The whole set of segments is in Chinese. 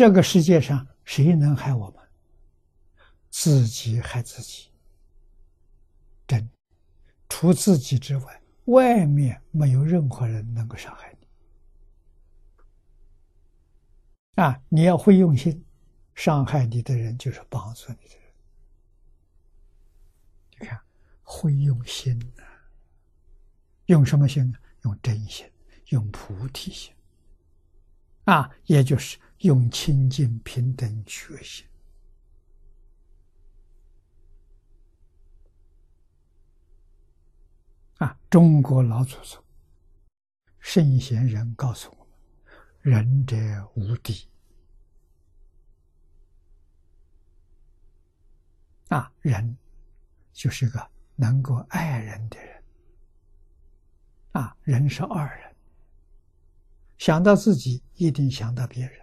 这个世界上谁能害我们？自己害自己。真，除自己之外，外面没有任何人能够伤害你。啊，你要会用心，伤害你的人就是帮助你的人。你看，会用心啊，用什么心呢？用真心，用菩提心。啊，也就是用清净平等觉心。啊，中国老祖宗、圣贤人告诉我们：“仁者无敌。”啊，人就是个能够爱人的人。啊，人是二人，想到自己一定想到别人，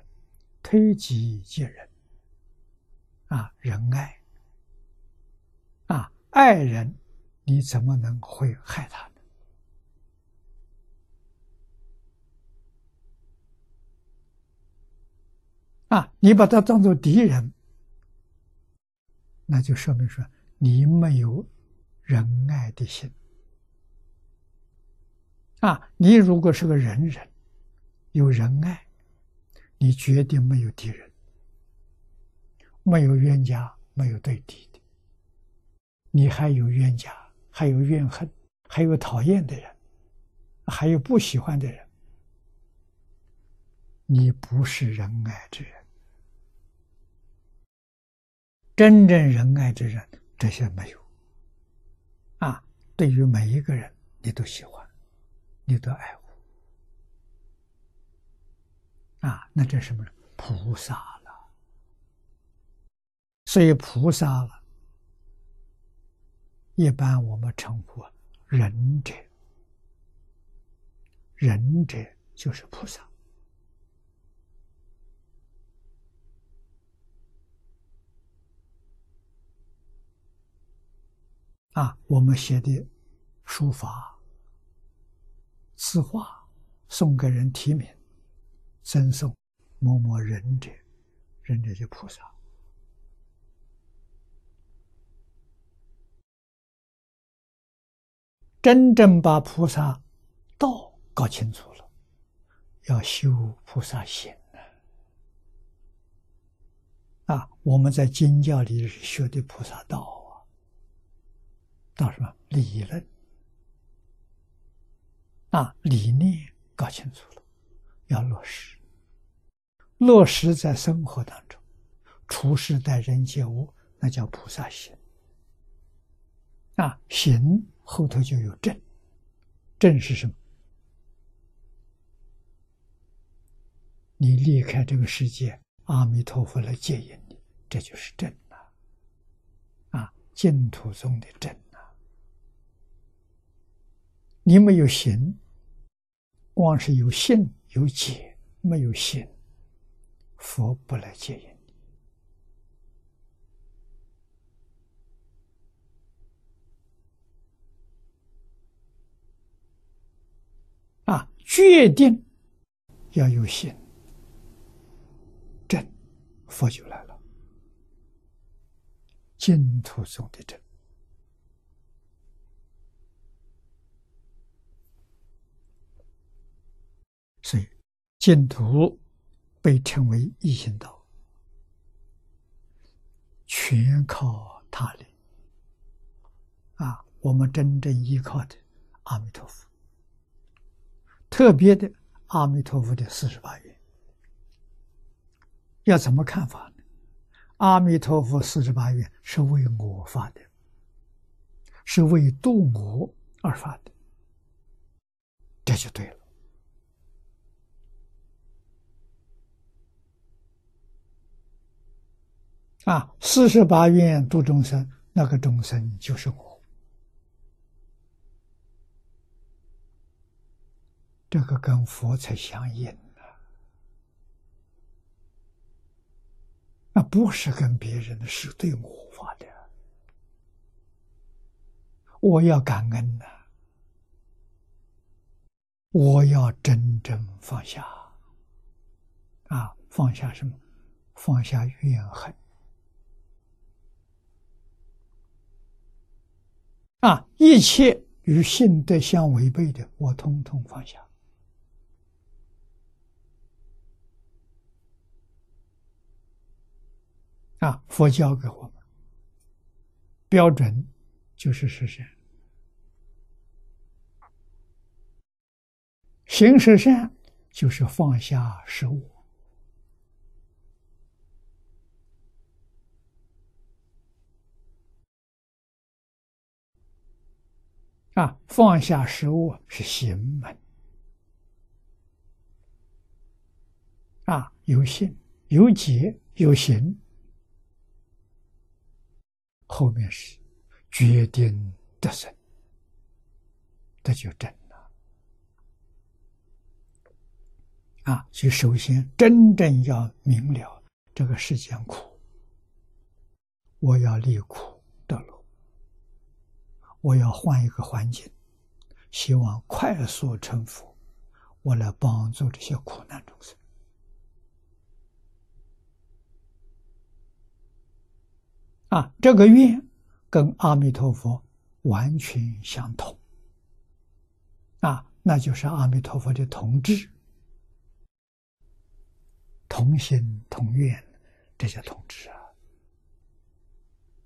推己及人。啊，仁爱。啊，爱人。你怎么能会害他呢？啊，你把他当做敌人，那就说明说你没有仁爱的心。啊，你如果是个仁人，有仁爱，你绝对没有敌人，没有冤家，没有对敌的，你还有冤家。还有怨恨，还有讨厌的人，还有不喜欢的人，你不是仁爱之人。真正仁爱之人，这些没有。啊，对于每一个人，你都喜欢，你都爱护。啊，那这什么？菩萨了。所以菩萨了。一般我们称呼仁者，仁者就是菩萨啊。我们写的书法、字画，送给人题名，赠送某某仁者，仁者就菩萨。真正把菩萨道搞清楚了，要修菩萨心啊！我们在经教里学的菩萨道啊，道什么理论啊？理念搞清楚了，要落实，落实在生活当中，处事待人接物，那叫菩萨心啊！行。后头就有正，正是什么？你离开这个世界，阿弥陀佛来接引你，这就是正了。啊，净土中的正啊！你没有行，光是有信有解，没有信，佛不来接引。决定要有心，正佛就来了。净土中的正，所以净土被称为一心道，全靠他力。啊，我们真正依靠的阿弥陀佛。特别的阿弥陀佛的四十八愿，要怎么看法呢？阿弥陀佛四十八愿是为我发的，是为度我而发的，这就对了。啊，四十八愿度众生，那个众生就是我。这个跟佛才相应呢，那不是跟别人的，是对我发的。我要感恩呐，我要真正放下，啊，放下什么？放下怨恨。啊，一切与性德相违背的，我通通放下。啊，佛教给我们标准就是实现，行实善就是放下实我。啊，放下食物是行门。啊，有信、有解、有行，后面是决定得胜，这就真了。啊，所以首先真正要明了这个世间苦，我要离苦得乐。我要换一个环境，希望快速成佛，我来帮助这些苦难众生。啊，这个愿跟阿弥陀佛完全相同。啊，那就是阿弥陀佛的同志、同心同愿，这些同志啊。